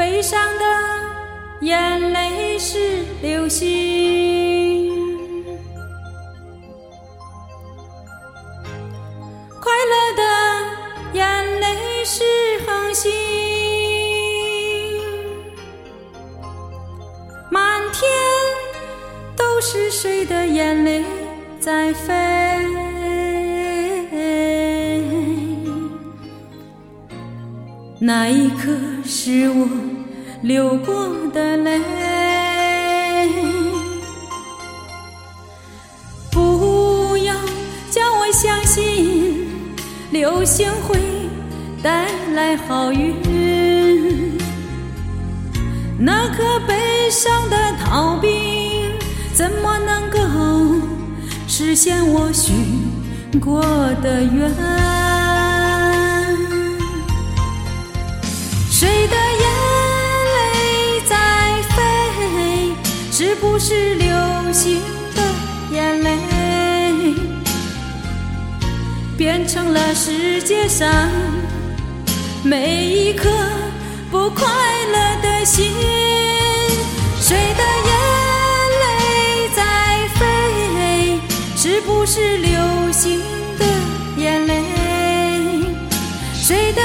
悲伤的眼泪是流星，快乐的眼泪是恒星。满天都是谁的眼泪在飞？那一刻是我流过的泪，不要叫我相信流星会带来好运。那颗悲伤的逃兵，怎么能够实现我许过的愿？谁的是不是流星的眼泪，变成了世界上每一颗不快乐的心？谁的眼泪在飞？是不是流星的眼泪？谁的？